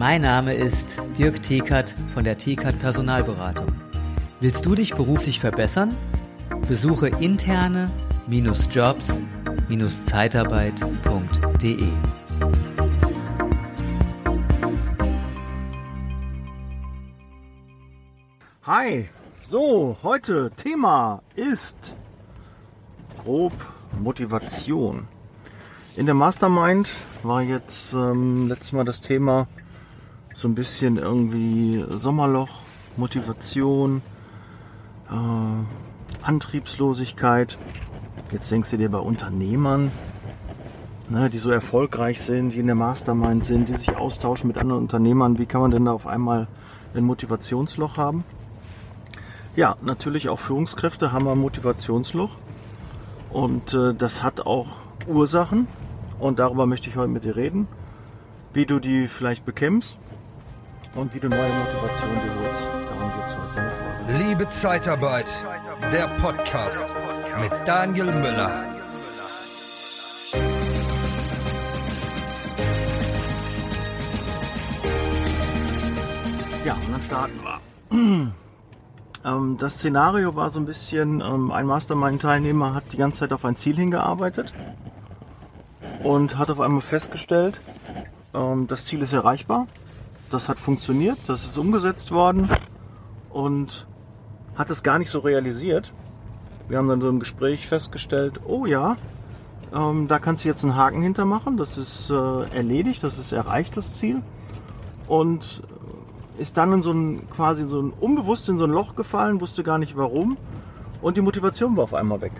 Mein Name ist Dirk Thekert von der Thekert Personalberatung. Willst du dich beruflich verbessern? Besuche interne-jobs-zeitarbeit.de. Hi, so, heute Thema ist grob Motivation. In der Mastermind war jetzt ähm, letztes Mal das Thema so ein bisschen irgendwie Sommerloch, Motivation, äh, Antriebslosigkeit. Jetzt denkst du dir bei Unternehmern, ne, die so erfolgreich sind, die in der Mastermind sind, die sich austauschen mit anderen Unternehmern, wie kann man denn da auf einmal ein Motivationsloch haben? Ja, natürlich auch Führungskräfte haben ein Motivationsloch und äh, das hat auch Ursachen und darüber möchte ich heute mit dir reden, wie du die vielleicht bekämpfst und wie du neue Motivation dir holst. Darum geht es heute in der Folge. Liebe Zeitarbeit, der Podcast mit Daniel Müller. Ja, und dann starten wir. Ähm, das Szenario war so ein bisschen, ähm, ein Mastermind-Teilnehmer hat die ganze Zeit auf ein Ziel hingearbeitet und hat auf einmal festgestellt, ähm, das Ziel ist erreichbar, das hat funktioniert, das ist umgesetzt worden und hat es gar nicht so realisiert. Wir haben dann so im Gespräch festgestellt, oh ja, ähm, da kannst du jetzt einen Haken hintermachen, das ist äh, erledigt, das ist erreicht, das Ziel. Und ist dann in so ein quasi so ein unbewusst in so ein Loch gefallen, wusste gar nicht warum und die Motivation war auf einmal weg.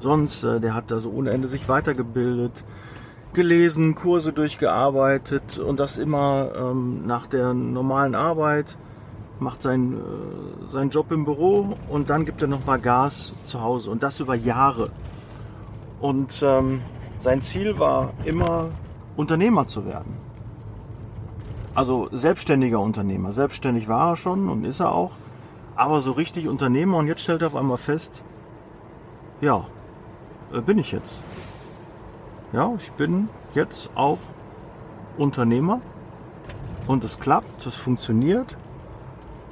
Sonst, äh, der hat da so ohne Ende sich weitergebildet, gelesen, Kurse durchgearbeitet und das immer ähm, nach der normalen Arbeit, macht sein, äh, seinen Job im Büro und dann gibt er nochmal Gas zu Hause und das über Jahre. Und ähm, sein Ziel war immer Unternehmer zu werden also selbstständiger Unternehmer. Selbstständig war er schon und ist er auch, aber so richtig Unternehmer und jetzt stellt er auf einmal fest, ja, äh, bin ich jetzt. Ja, ich bin jetzt auch Unternehmer und es klappt, es funktioniert.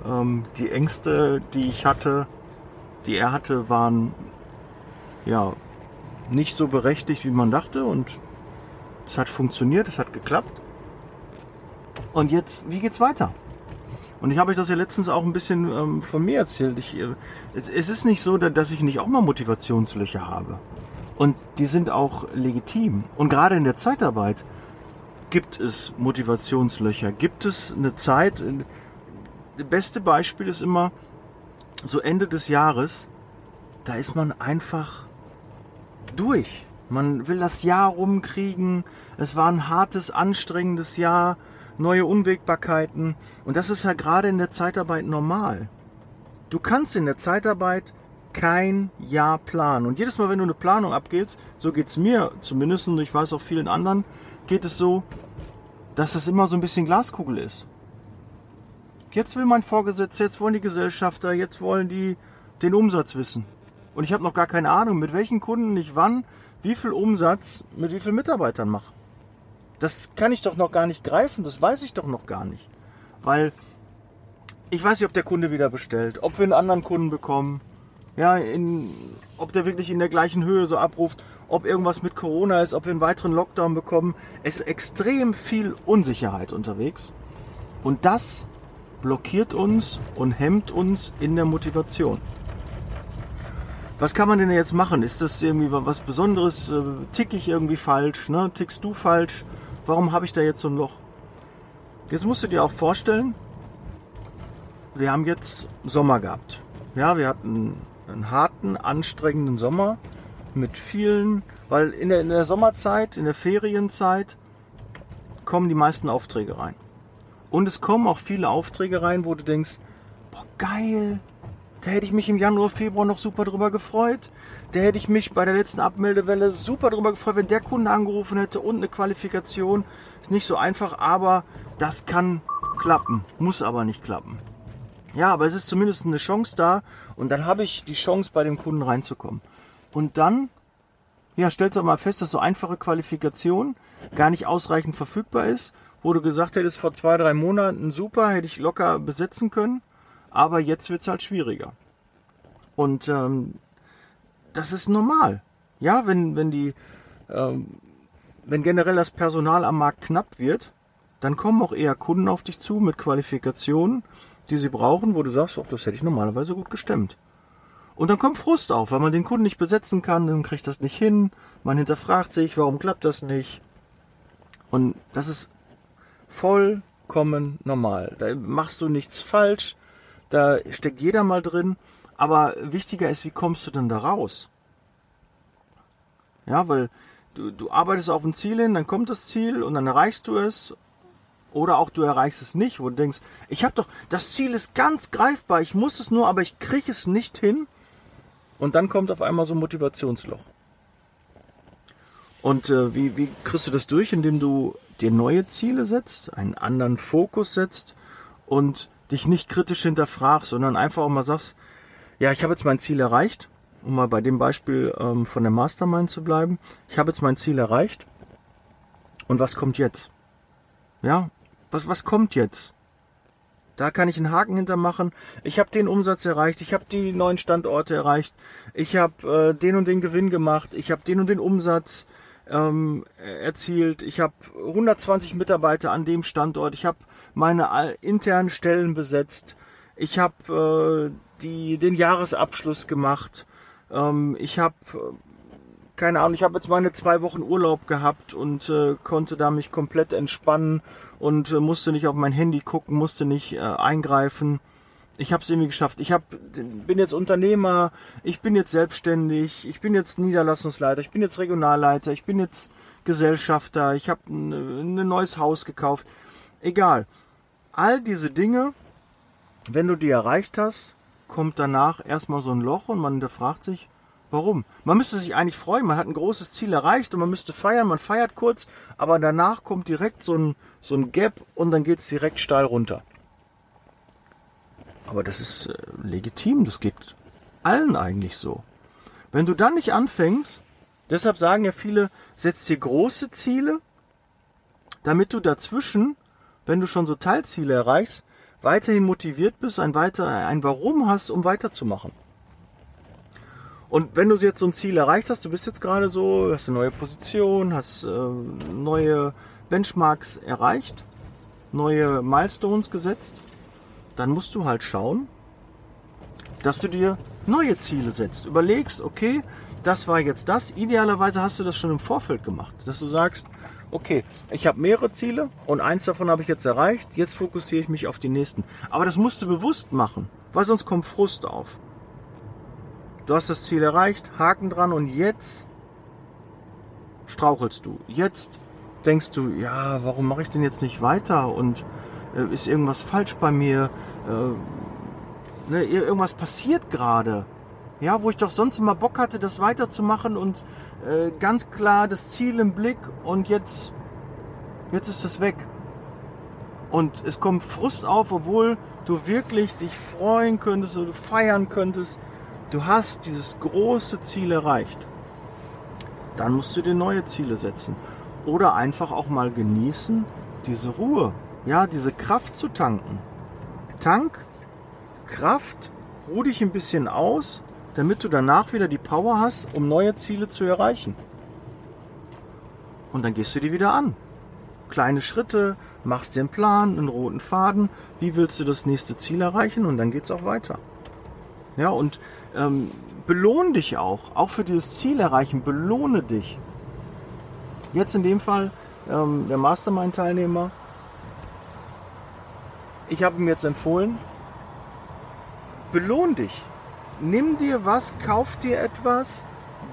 Ähm, die Ängste, die ich hatte, die er hatte, waren ja nicht so berechtigt, wie man dachte und es hat funktioniert, es hat geklappt. Und jetzt, wie geht's weiter? Und ich habe euch das ja letztens auch ein bisschen ähm, von mir erzählt. Ich, äh, es, es, ist nicht so, dass ich nicht auch mal Motivationslöcher habe. Und die sind auch legitim. Und gerade in der Zeitarbeit gibt es Motivationslöcher. Gibt es eine Zeit. Das beste Beispiel ist immer so Ende des Jahres. Da ist man einfach durch. Man will das Jahr rumkriegen. Es war ein hartes, anstrengendes Jahr neue Unwägbarkeiten. Und das ist ja gerade in der Zeitarbeit normal. Du kannst in der Zeitarbeit kein Jahr planen. Und jedes Mal, wenn du eine Planung abgehst, so geht es mir zumindest, und ich weiß auch vielen anderen, geht es so, dass das immer so ein bisschen Glaskugel ist. Jetzt will mein Vorgesetzter, jetzt wollen die Gesellschafter, jetzt wollen die den Umsatz wissen. Und ich habe noch gar keine Ahnung, mit welchen Kunden ich wann, wie viel Umsatz mit wie vielen Mitarbeitern mache. Das kann ich doch noch gar nicht greifen, das weiß ich doch noch gar nicht. Weil ich weiß nicht, ob der Kunde wieder bestellt, ob wir einen anderen Kunden bekommen, ja, in, ob der wirklich in der gleichen Höhe so abruft, ob irgendwas mit Corona ist, ob wir einen weiteren Lockdown bekommen. Es ist extrem viel Unsicherheit unterwegs. Und das blockiert uns und hemmt uns in der Motivation. Was kann man denn jetzt machen? Ist das irgendwie was Besonderes? Äh, tick ich irgendwie falsch? Ne? Tickst du falsch? warum habe ich da jetzt so ein Loch? Jetzt musst du dir auch vorstellen, wir haben jetzt Sommer gehabt. Ja, wir hatten einen harten, anstrengenden Sommer mit vielen, weil in der, in der Sommerzeit, in der Ferienzeit kommen die meisten Aufträge rein. Und es kommen auch viele Aufträge rein, wo du denkst, boah, geil, da hätte ich mich im Januar, Februar noch super drüber gefreut. Da hätte ich mich bei der letzten Abmeldewelle super drüber gefreut, wenn der Kunde angerufen hätte und eine Qualifikation. Ist nicht so einfach, aber das kann klappen. Muss aber nicht klappen. Ja, aber es ist zumindest eine Chance da und dann habe ich die Chance, bei dem Kunden reinzukommen. Und dann, ja, stellt doch mal fest, dass so einfache Qualifikation gar nicht ausreichend verfügbar ist, wo du gesagt hättest, vor zwei, drei Monaten, super, hätte ich locker besetzen können, aber jetzt wird es halt schwieriger. Und ähm, das ist normal. Ja, wenn, wenn die, ähm, wenn generell das Personal am Markt knapp wird, dann kommen auch eher Kunden auf dich zu mit Qualifikationen, die sie brauchen, wo du sagst, ach, das hätte ich normalerweise gut gestemmt. Und dann kommt Frust auf, weil man den Kunden nicht besetzen kann, dann kriegt das nicht hin, man hinterfragt sich, warum klappt das nicht. Und das ist vollkommen normal. Da machst du nichts falsch, da steckt jeder mal drin, aber wichtiger ist, wie kommst du denn da raus? Ja, weil du, du arbeitest auf ein Ziel hin, dann kommt das Ziel und dann erreichst du es oder auch du erreichst es nicht, wo du denkst, ich habe doch, das Ziel ist ganz greifbar, ich muss es nur, aber ich kriege es nicht hin. Und dann kommt auf einmal so ein Motivationsloch. Und äh, wie, wie kriegst du das durch, indem du dir neue Ziele setzt, einen anderen Fokus setzt und dich nicht kritisch hinterfragst, sondern einfach auch mal sagst, ja, ich habe jetzt mein Ziel erreicht, um mal bei dem Beispiel ähm, von der Mastermind zu bleiben. Ich habe jetzt mein Ziel erreicht. Und was kommt jetzt? Ja, was, was kommt jetzt? Da kann ich einen Haken hintermachen. Ich habe den Umsatz erreicht, ich habe die neuen Standorte erreicht, ich habe äh, den und den Gewinn gemacht, ich habe den und den Umsatz ähm, erzielt, ich habe 120 Mitarbeiter an dem Standort, ich habe meine internen Stellen besetzt, ich habe äh, den Jahresabschluss gemacht, ähm, ich habe keine Ahnung, ich habe jetzt meine zwei Wochen Urlaub gehabt und äh, konnte da mich komplett entspannen und äh, musste nicht auf mein Handy gucken, musste nicht äh, eingreifen. Ich habe es irgendwie geschafft. Ich hab, bin jetzt Unternehmer, ich bin jetzt selbstständig, ich bin jetzt Niederlassungsleiter, ich bin jetzt Regionalleiter, ich bin jetzt Gesellschafter, ich habe ein, ein neues Haus gekauft. Egal. All diese Dinge, wenn du die erreicht hast, kommt danach erstmal so ein Loch und man hinterfragt sich, Warum? Man müsste sich eigentlich freuen, man hat ein großes Ziel erreicht und man müsste feiern, man feiert kurz, aber danach kommt direkt so ein, so ein Gap und dann geht es direkt steil runter. Aber das ist äh, legitim, das geht allen eigentlich so. Wenn du dann nicht anfängst, deshalb sagen ja viele, setz dir große Ziele, damit du dazwischen, wenn du schon so Teilziele erreichst, weiterhin motiviert bist, ein, weiter, ein Warum hast, um weiterzumachen. Und wenn du jetzt so ein Ziel erreicht hast, du bist jetzt gerade so, hast eine neue Position, hast äh, neue Benchmarks erreicht, neue Milestones gesetzt, dann musst du halt schauen, dass du dir neue Ziele setzt. Überlegst, okay, das war jetzt das. Idealerweise hast du das schon im Vorfeld gemacht, dass du sagst, okay, ich habe mehrere Ziele und eins davon habe ich jetzt erreicht, jetzt fokussiere ich mich auf die nächsten. Aber das musst du bewusst machen, weil sonst kommt Frust auf. Du hast das Ziel erreicht, Haken dran und jetzt strauchelst du. Jetzt denkst du, ja, warum mache ich denn jetzt nicht weiter und äh, ist irgendwas falsch bei mir? Äh, ne, irgendwas passiert gerade. Ja, wo ich doch sonst immer Bock hatte, das weiterzumachen und äh, ganz klar das Ziel im Blick und jetzt, jetzt ist das weg. Und es kommt Frust auf, obwohl du wirklich dich freuen könntest oder feiern könntest, du hast dieses große Ziel erreicht, dann musst du dir neue Ziele setzen. Oder einfach auch mal genießen, diese Ruhe, ja, diese Kraft zu tanken. Tank, Kraft, ruh dich ein bisschen aus, damit du danach wieder die Power hast, um neue Ziele zu erreichen. Und dann gehst du die wieder an. Kleine Schritte, machst dir einen Plan, einen roten Faden, wie willst du das nächste Ziel erreichen und dann geht es auch weiter. Ja, und ähm, belohne dich auch. Auch für dieses Ziel erreichen, belohne dich. Jetzt in dem Fall ähm, der Mastermind-Teilnehmer. Ich habe ihm jetzt empfohlen, belohn dich. Nimm dir was, kauf dir etwas,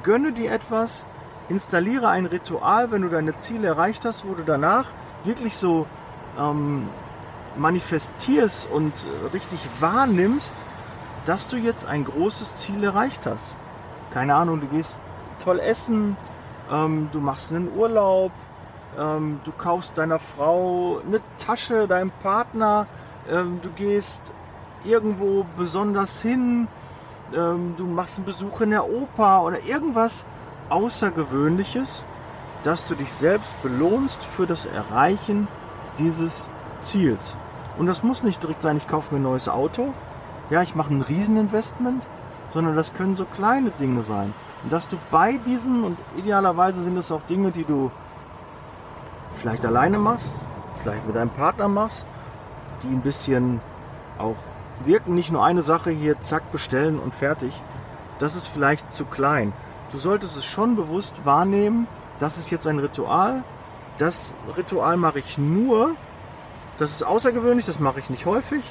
gönne dir etwas, installiere ein Ritual, wenn du deine Ziele erreicht hast, wo du danach wirklich so ähm, manifestierst und äh, richtig wahrnimmst, dass du jetzt ein großes Ziel erreicht hast. Keine Ahnung, du gehst toll essen, ähm, du machst einen Urlaub, ähm, du kaufst deiner Frau eine Tasche, deinem Partner, ähm, du gehst irgendwo besonders hin, ähm, du machst einen Besuch in der Oper oder irgendwas Außergewöhnliches, dass du dich selbst belohnst für das Erreichen dieses Ziels. Und das muss nicht direkt sein, ich kaufe mir ein neues Auto, ja, ich mache ein Rieseninvestment, sondern das können so kleine Dinge sein. Und dass du bei diesen, und idealerweise sind es auch Dinge, die du vielleicht alleine machst, vielleicht mit deinem Partner machst, die ein bisschen auch wirken, nicht nur eine Sache hier, zack, bestellen und fertig. Das ist vielleicht zu klein. Du solltest es schon bewusst wahrnehmen, das ist jetzt ein Ritual. Das Ritual mache ich nur, das ist außergewöhnlich, das mache ich nicht häufig.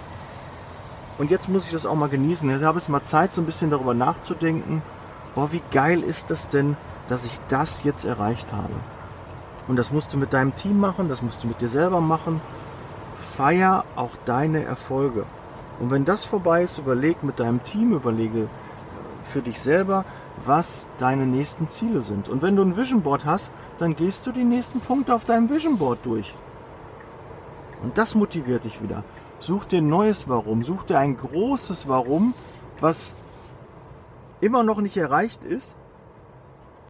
Und jetzt muss ich das auch mal genießen. Jetzt habe ich mal Zeit, so ein bisschen darüber nachzudenken. Boah, wie geil ist das denn, dass ich das jetzt erreicht habe? Und das musst du mit deinem Team machen, das musst du mit dir selber machen. Feier auch deine Erfolge. Und wenn das vorbei ist, überleg mit deinem Team, überlege für dich selber, was deine nächsten Ziele sind. Und wenn du ein Vision Board hast, dann gehst du die nächsten Punkte auf deinem Vision Board durch. Und das motiviert dich wieder. Such dir ein neues Warum, such dir ein großes Warum, was immer noch nicht erreicht ist.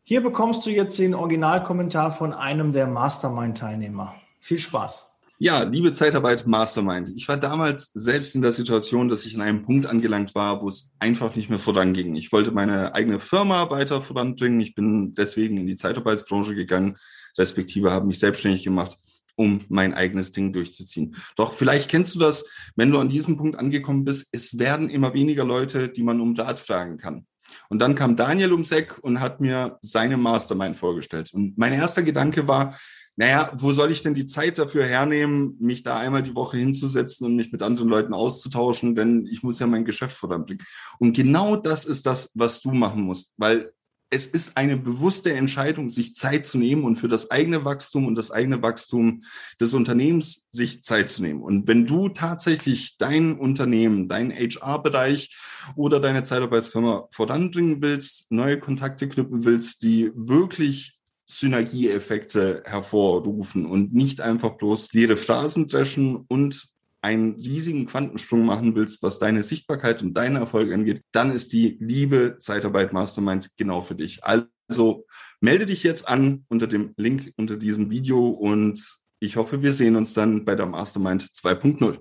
Hier bekommst du jetzt den Originalkommentar von einem der Mastermind-Teilnehmer. Viel Spaß. Ja, liebe Zeitarbeit Mastermind. Ich war damals selbst in der Situation, dass ich an einem Punkt angelangt war, wo es einfach nicht mehr voranging. Ich wollte meine eigene Firma weiter voranbringen. Ich bin deswegen in die Zeitarbeitsbranche gegangen, respektive habe mich selbstständig gemacht um mein eigenes Ding durchzuziehen. Doch vielleicht kennst du das, wenn du an diesem Punkt angekommen bist, es werden immer weniger Leute, die man um Rat fragen kann. Und dann kam Daniel ums Eck und hat mir seine Mastermind vorgestellt. Und mein erster Gedanke war, naja, wo soll ich denn die Zeit dafür hernehmen, mich da einmal die Woche hinzusetzen und mich mit anderen Leuten auszutauschen, denn ich muss ja mein Geschäft voranbringen. Und genau das ist das, was du machen musst, weil es ist eine bewusste Entscheidung, sich Zeit zu nehmen und für das eigene Wachstum und das eigene Wachstum des Unternehmens sich Zeit zu nehmen. Und wenn du tatsächlich dein Unternehmen, deinen HR-Bereich oder deine Zeitarbeitsfirma voranbringen willst, neue Kontakte knüpfen willst, die wirklich Synergieeffekte hervorrufen und nicht einfach bloß leere Phrasen dreschen und einen riesigen Quantensprung machen willst, was deine Sichtbarkeit und deinen Erfolg angeht, dann ist die liebe Zeitarbeit Mastermind genau für dich. Also melde dich jetzt an unter dem Link unter diesem Video und ich hoffe, wir sehen uns dann bei der Mastermind 2.0.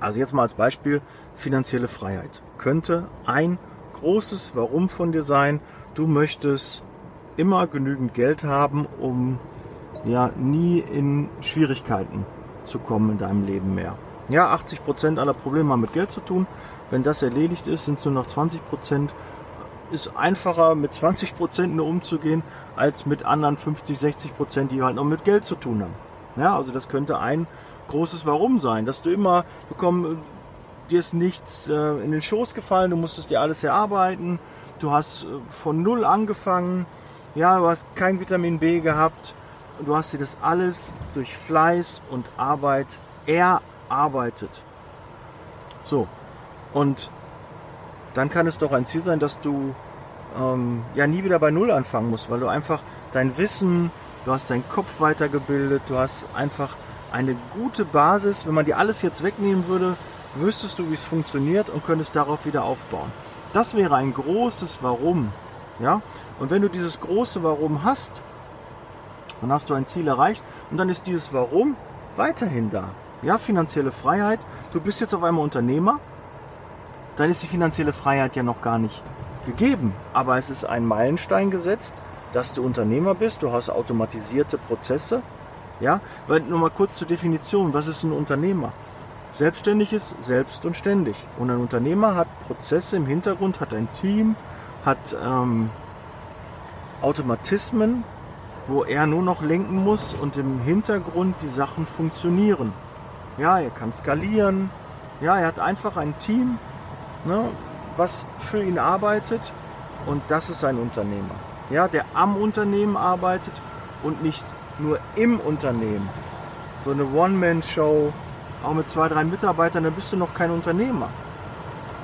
Also jetzt mal als Beispiel finanzielle Freiheit. Könnte ein großes Warum von dir sein, du möchtest immer genügend Geld haben, um ja nie in Schwierigkeiten zu kommen in deinem Leben mehr. Ja, 80 Prozent aller Probleme haben mit Geld zu tun. Wenn das erledigt ist, sind es nur noch 20%. Prozent. Ist einfacher mit 20 Prozent nur umzugehen, als mit anderen 50, 60%, Prozent, die halt noch mit Geld zu tun haben. Ja, also das könnte ein großes Warum sein, dass du immer bekommen, dir ist nichts äh, in den Schoß gefallen, du musstest dir alles erarbeiten, du hast äh, von null angefangen, ja, du hast kein Vitamin B gehabt, und du hast dir das alles durch Fleiß und Arbeit erarbeitet. So. Und dann kann es doch ein Ziel sein, dass du ähm, ja nie wieder bei Null anfangen musst, weil du einfach dein Wissen, du hast deinen Kopf weitergebildet, du hast einfach eine gute Basis. Wenn man dir alles jetzt wegnehmen würde, wüsstest du, wie es funktioniert und könntest darauf wieder aufbauen. Das wäre ein großes Warum. Ja? Und wenn du dieses große Warum hast, dann hast du ein Ziel erreicht und dann ist dieses Warum weiterhin da. Ja, finanzielle Freiheit. Du bist jetzt auf einmal Unternehmer. Dann ist die finanzielle Freiheit ja noch gar nicht gegeben. Aber es ist ein Meilenstein gesetzt, dass du Unternehmer bist. Du hast automatisierte Prozesse. Ja, weil nur mal kurz zur Definition. Was ist ein Unternehmer? Selbstständig ist selbst und ständig. Und ein Unternehmer hat Prozesse im Hintergrund, hat ein Team, hat ähm, Automatismen, wo er nur noch lenken muss und im Hintergrund die Sachen funktionieren. Ja, er kann skalieren. Ja, er hat einfach ein Team, ne, was für ihn arbeitet und das ist ein Unternehmer. Ja, der am Unternehmen arbeitet und nicht nur im Unternehmen. So eine One-Man-Show, auch mit zwei, drei Mitarbeitern, dann bist du noch kein Unternehmer.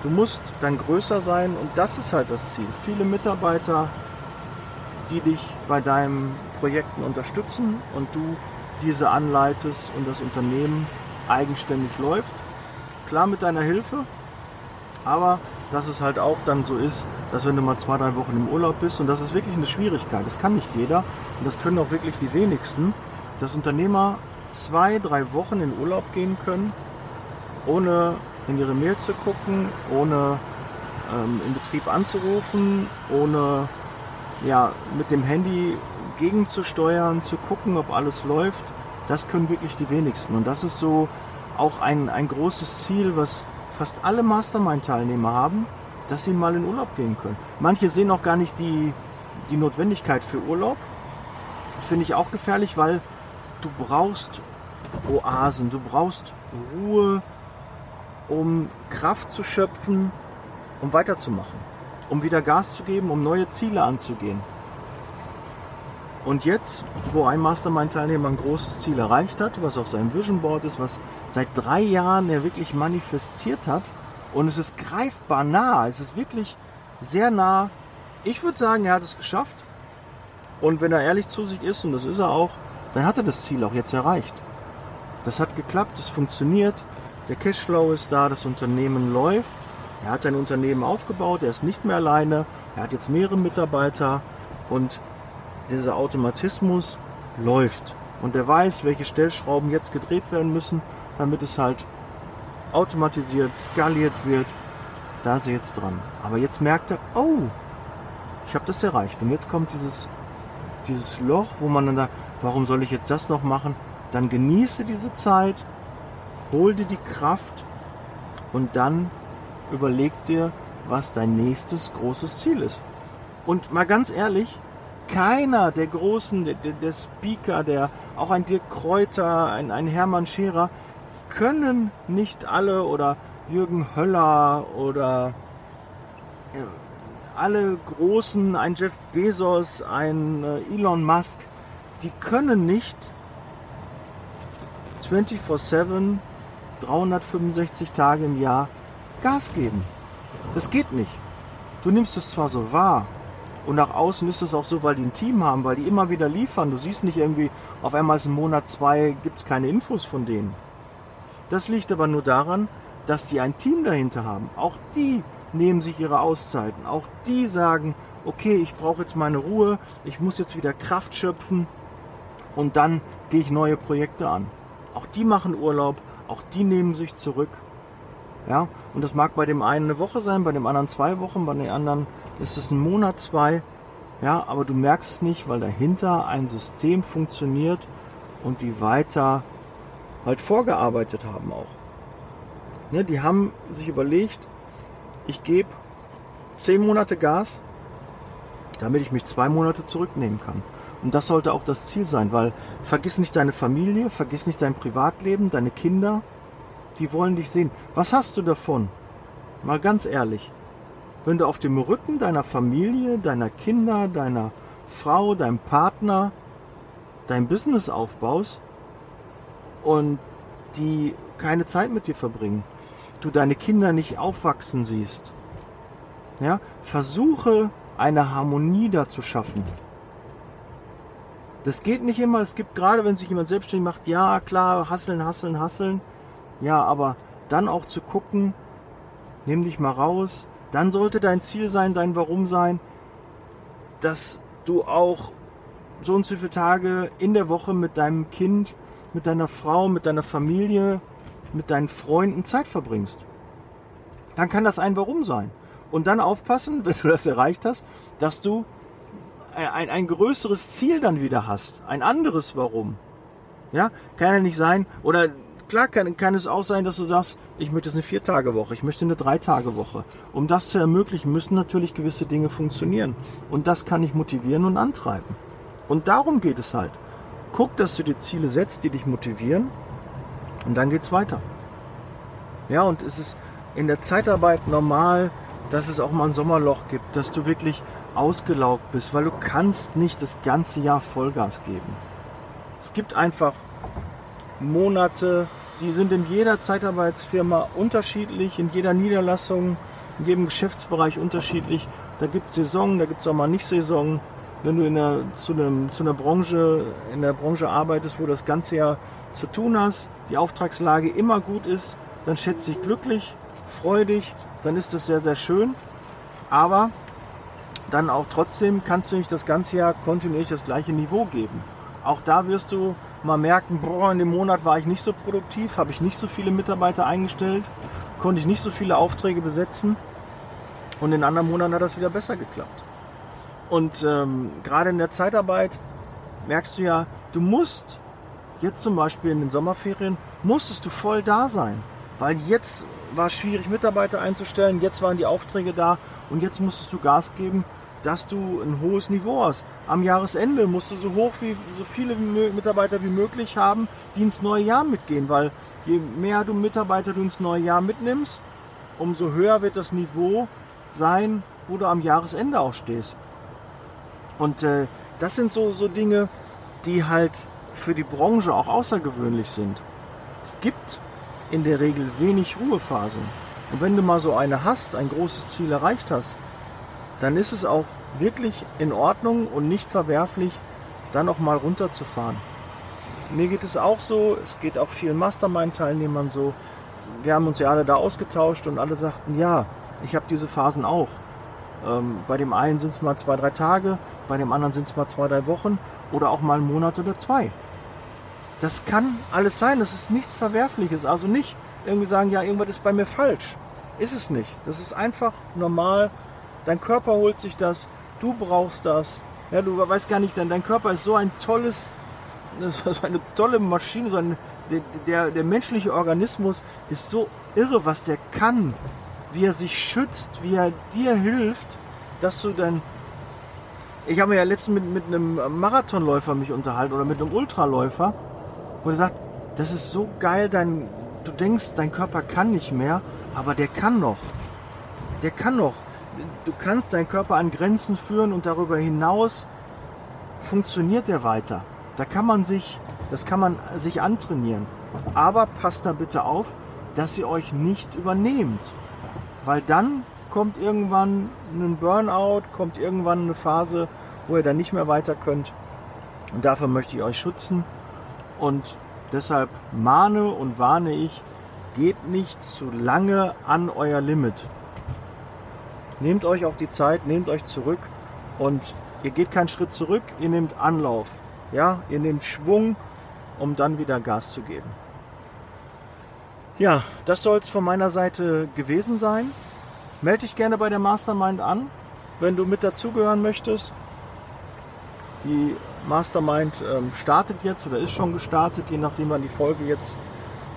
Du musst dann größer sein und das ist halt das Ziel. Viele Mitarbeiter, die dich bei deinen Projekten unterstützen und du diese anleitest und das Unternehmen eigenständig läuft. Klar mit deiner Hilfe, aber dass es halt auch dann so ist, dass wenn du mal zwei, drei Wochen im Urlaub bist und das ist wirklich eine Schwierigkeit, das kann nicht jeder und das können auch wirklich die wenigsten, dass Unternehmer zwei, drei Wochen in Urlaub gehen können, ohne in ihre Mail zu gucken, ohne ähm, im Betrieb anzurufen, ohne ja, mit dem Handy gegenzusteuern, zu gucken, ob alles läuft. Das können wirklich die wenigsten. Und das ist so auch ein, ein großes Ziel, was fast alle Mastermind-Teilnehmer haben, dass sie mal in Urlaub gehen können. Manche sehen auch gar nicht die, die Notwendigkeit für Urlaub. Finde ich auch gefährlich, weil du brauchst Oasen, du brauchst Ruhe, um Kraft zu schöpfen, um weiterzumachen, um wieder Gas zu geben, um neue Ziele anzugehen. Und jetzt, wo ein Mastermind-Teilnehmer ein großes Ziel erreicht hat, was auf seinem Vision Board ist, was seit drei Jahren er wirklich manifestiert hat, und es ist greifbar nah, es ist wirklich sehr nah. Ich würde sagen, er hat es geschafft. Und wenn er ehrlich zu sich ist, und das ist er auch, dann hat er das Ziel auch jetzt erreicht. Das hat geklappt, es funktioniert, der Cashflow ist da, das Unternehmen läuft. Er hat ein Unternehmen aufgebaut, er ist nicht mehr alleine, er hat jetzt mehrere Mitarbeiter und dieser Automatismus läuft. Und er weiß, welche Stellschrauben jetzt gedreht werden müssen, damit es halt automatisiert, skaliert wird. Da ist er jetzt dran. Aber jetzt merkt er, oh, ich habe das erreicht. Und jetzt kommt dieses, dieses Loch, wo man dann da, warum soll ich jetzt das noch machen? Dann genieße diese Zeit, hol dir die Kraft und dann überleg dir, was dein nächstes großes Ziel ist. Und mal ganz ehrlich, keiner der großen, der, der Speaker, der auch ein Dirk Kräuter, ein, ein Hermann Scherer, können nicht alle oder Jürgen Höller oder alle großen, ein Jeff Bezos, ein äh, Elon Musk, die können nicht 24/7, 365 Tage im Jahr Gas geben. Das geht nicht. Du nimmst es zwar so wahr, und nach außen ist es auch so, weil die ein Team haben, weil die immer wieder liefern. Du siehst nicht irgendwie, auf einmal ist ein Monat, zwei, gibt es keine Infos von denen. Das liegt aber nur daran, dass die ein Team dahinter haben. Auch die nehmen sich ihre Auszeiten. Auch die sagen, okay, ich brauche jetzt meine Ruhe, ich muss jetzt wieder Kraft schöpfen und dann gehe ich neue Projekte an. Auch die machen Urlaub, auch die nehmen sich zurück. Ja, und das mag bei dem einen eine Woche sein, bei dem anderen zwei Wochen, bei den anderen ist es ein Monat, zwei. Ja, aber du merkst es nicht, weil dahinter ein System funktioniert und die weiter halt vorgearbeitet haben auch. Ne, die haben sich überlegt, ich gebe zehn Monate Gas, damit ich mich zwei Monate zurücknehmen kann. Und das sollte auch das Ziel sein, weil vergiss nicht deine Familie, vergiss nicht dein Privatleben, deine Kinder, die wollen dich sehen. Was hast du davon? Mal ganz ehrlich. Wenn du auf dem Rücken deiner Familie, deiner Kinder, deiner Frau, deinem Partner dein Business aufbaust und die keine Zeit mit dir verbringen, du deine Kinder nicht aufwachsen siehst, ja, versuche eine Harmonie da zu schaffen. Das geht nicht immer. Es gibt gerade, wenn sich jemand selbstständig macht, ja klar, hasseln, hasseln, hasseln. Ja, aber dann auch zu gucken, nimm dich mal raus. Dann sollte dein Ziel sein, dein Warum sein, dass du auch so und so viele Tage in der Woche mit deinem Kind, mit deiner Frau, mit deiner Familie, mit deinen Freunden Zeit verbringst. Dann kann das ein Warum sein. Und dann aufpassen, wenn du das erreicht hast, dass du ein, ein größeres Ziel dann wieder hast. Ein anderes Warum. Ja, kann ja nicht sein. Oder klar kann, kann es auch sein, dass du sagst, ich möchte eine Vier-Tage-Woche, ich möchte eine Drei-Tage-Woche. Um das zu ermöglichen, müssen natürlich gewisse Dinge funktionieren. Und das kann ich motivieren und antreiben. Und darum geht es halt. Guck, dass du dir Ziele setzt, die dich motivieren. Und dann geht's weiter. Ja, und es ist in der Zeitarbeit normal, dass es auch mal ein Sommerloch gibt, dass du wirklich ausgelaugt bist, weil du kannst nicht das ganze Jahr Vollgas geben. Es gibt einfach Monate, die sind in jeder Zeitarbeitsfirma unterschiedlich, in jeder Niederlassung, in jedem Geschäftsbereich unterschiedlich. Da gibt es Saison, da gibt es auch mal nicht Saison. Wenn du in der, zu, einem, zu einer Branche, in der Branche arbeitest, wo das ganze Jahr zu tun hast, die Auftragslage immer gut ist, dann schätze ich glücklich, freudig, dann ist das sehr, sehr schön. Aber dann auch trotzdem kannst du nicht das ganze Jahr kontinuierlich das gleiche Niveau geben. Auch da wirst du mal merken, boah, in dem Monat war ich nicht so produktiv, habe ich nicht so viele Mitarbeiter eingestellt, konnte ich nicht so viele Aufträge besetzen. Und in anderen Monaten hat das wieder besser geklappt. Und ähm, gerade in der Zeitarbeit merkst du ja, du musst jetzt zum Beispiel in den Sommerferien, musstest du voll da sein. Weil jetzt war es schwierig, Mitarbeiter einzustellen, jetzt waren die Aufträge da und jetzt musstest du Gas geben, dass du ein hohes Niveau hast. Am Jahresende musst du so hoch wie so viele Mitarbeiter wie möglich haben, die ins neue Jahr mitgehen, weil je mehr du Mitarbeiter du ins neue Jahr mitnimmst, umso höher wird das Niveau sein, wo du am Jahresende auch stehst. Und äh, das sind so, so Dinge, die halt für die Branche auch außergewöhnlich sind. Es gibt in der Regel wenig Ruhephasen. Und wenn du mal so eine hast, ein großes Ziel erreicht hast, dann ist es auch wirklich in Ordnung und nicht verwerflich, dann auch mal runterzufahren. Mir geht es auch so, es geht auch vielen Mastermind-Teilnehmern so. Wir haben uns ja alle da ausgetauscht und alle sagten, ja, ich habe diese Phasen auch. Ähm, bei dem einen sind es mal zwei, drei Tage, bei dem anderen sind es mal zwei, drei Wochen oder auch mal einen Monat oder zwei. Das kann alles sein, das ist nichts Verwerfliches. Also nicht irgendwie sagen, ja, irgendwas ist bei mir falsch. Ist es nicht. Das ist einfach normal. Dein Körper holt sich das, du brauchst das. Ja, du weißt gar nicht, denn dein Körper ist so ein tolles, so eine tolle Maschine, so ein, der, der, der menschliche Organismus ist so irre, was er kann wie er sich schützt, wie er dir hilft, dass du dann. Ich habe mir ja letztens mit, mit einem Marathonläufer mich unterhalten oder mit einem Ultraläufer, wo er sagt, das ist so geil, dein, du denkst, dein Körper kann nicht mehr, aber der kann noch. Der kann noch. Du kannst deinen Körper an Grenzen führen und darüber hinaus funktioniert er weiter. Da kann man sich, das kann man sich antrainieren. Aber passt da bitte auf, dass ihr euch nicht übernehmt. Weil dann kommt irgendwann ein Burnout, kommt irgendwann eine Phase, wo ihr dann nicht mehr weiter könnt. Und dafür möchte ich euch schützen. Und deshalb mahne und warne ich, geht nicht zu lange an euer Limit. Nehmt euch auch die Zeit, nehmt euch zurück und ihr geht keinen Schritt zurück, ihr nehmt Anlauf. Ja, ihr nehmt Schwung, um dann wieder Gas zu geben. Ja, das soll es von meiner Seite gewesen sein. Melde dich gerne bei der Mastermind an, wenn du mit dazugehören möchtest. Die Mastermind ähm, startet jetzt oder ist schon gestartet, je nachdem wann die Folge jetzt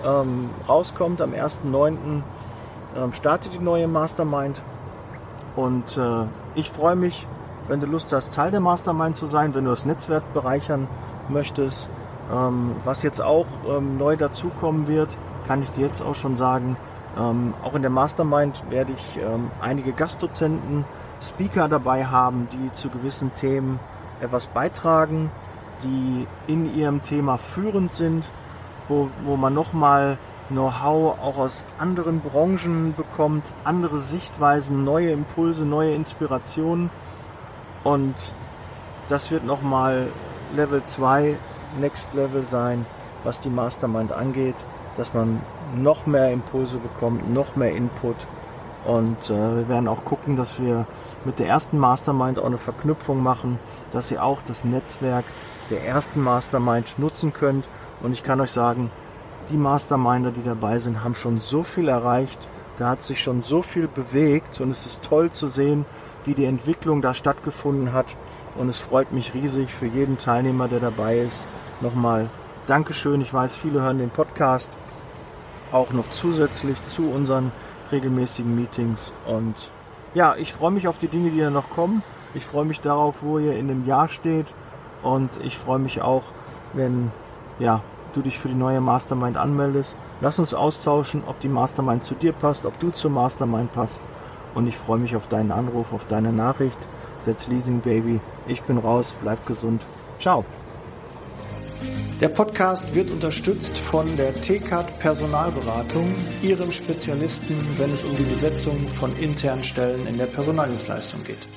ähm, rauskommt. Am 1.9. Ähm, startet die neue Mastermind. Und äh, ich freue mich, wenn du Lust hast, Teil der Mastermind zu sein, wenn du das Netzwerk bereichern möchtest. Ähm, was jetzt auch ähm, neu dazukommen wird, kann ich dir jetzt auch schon sagen. Ähm, auch in der Mastermind werde ich ähm, einige Gastdozenten, Speaker dabei haben, die zu gewissen Themen etwas beitragen, die in ihrem Thema führend sind, wo, wo man nochmal Know-how auch aus anderen Branchen bekommt, andere Sichtweisen, neue Impulse, neue Inspirationen. Und das wird nochmal Level 2, Next Level sein, was die Mastermind angeht dass man noch mehr Impulse bekommt, noch mehr Input. Und äh, wir werden auch gucken, dass wir mit der ersten Mastermind auch eine Verknüpfung machen, dass ihr auch das Netzwerk der ersten Mastermind nutzen könnt. Und ich kann euch sagen, die Masterminder, die dabei sind, haben schon so viel erreicht. Da hat sich schon so viel bewegt und es ist toll zu sehen, wie die Entwicklung da stattgefunden hat. Und es freut mich riesig für jeden Teilnehmer, der dabei ist. Nochmal Dankeschön. Ich weiß, viele hören den Podcast auch noch zusätzlich zu unseren regelmäßigen Meetings. Und ja, ich freue mich auf die Dinge, die da noch kommen. Ich freue mich darauf, wo ihr in dem Jahr steht. Und ich freue mich auch, wenn ja, du dich für die neue Mastermind anmeldest. Lass uns austauschen, ob die Mastermind zu dir passt, ob du zur Mastermind passt. Und ich freue mich auf deinen Anruf, auf deine Nachricht. Setz Leasing Baby. Ich bin raus, bleib gesund. Ciao. Der Podcast wird unterstützt von der TCAT Personalberatung, ihrem Spezialisten, wenn es um die Besetzung von internen Stellen in der Personaldienstleistung geht.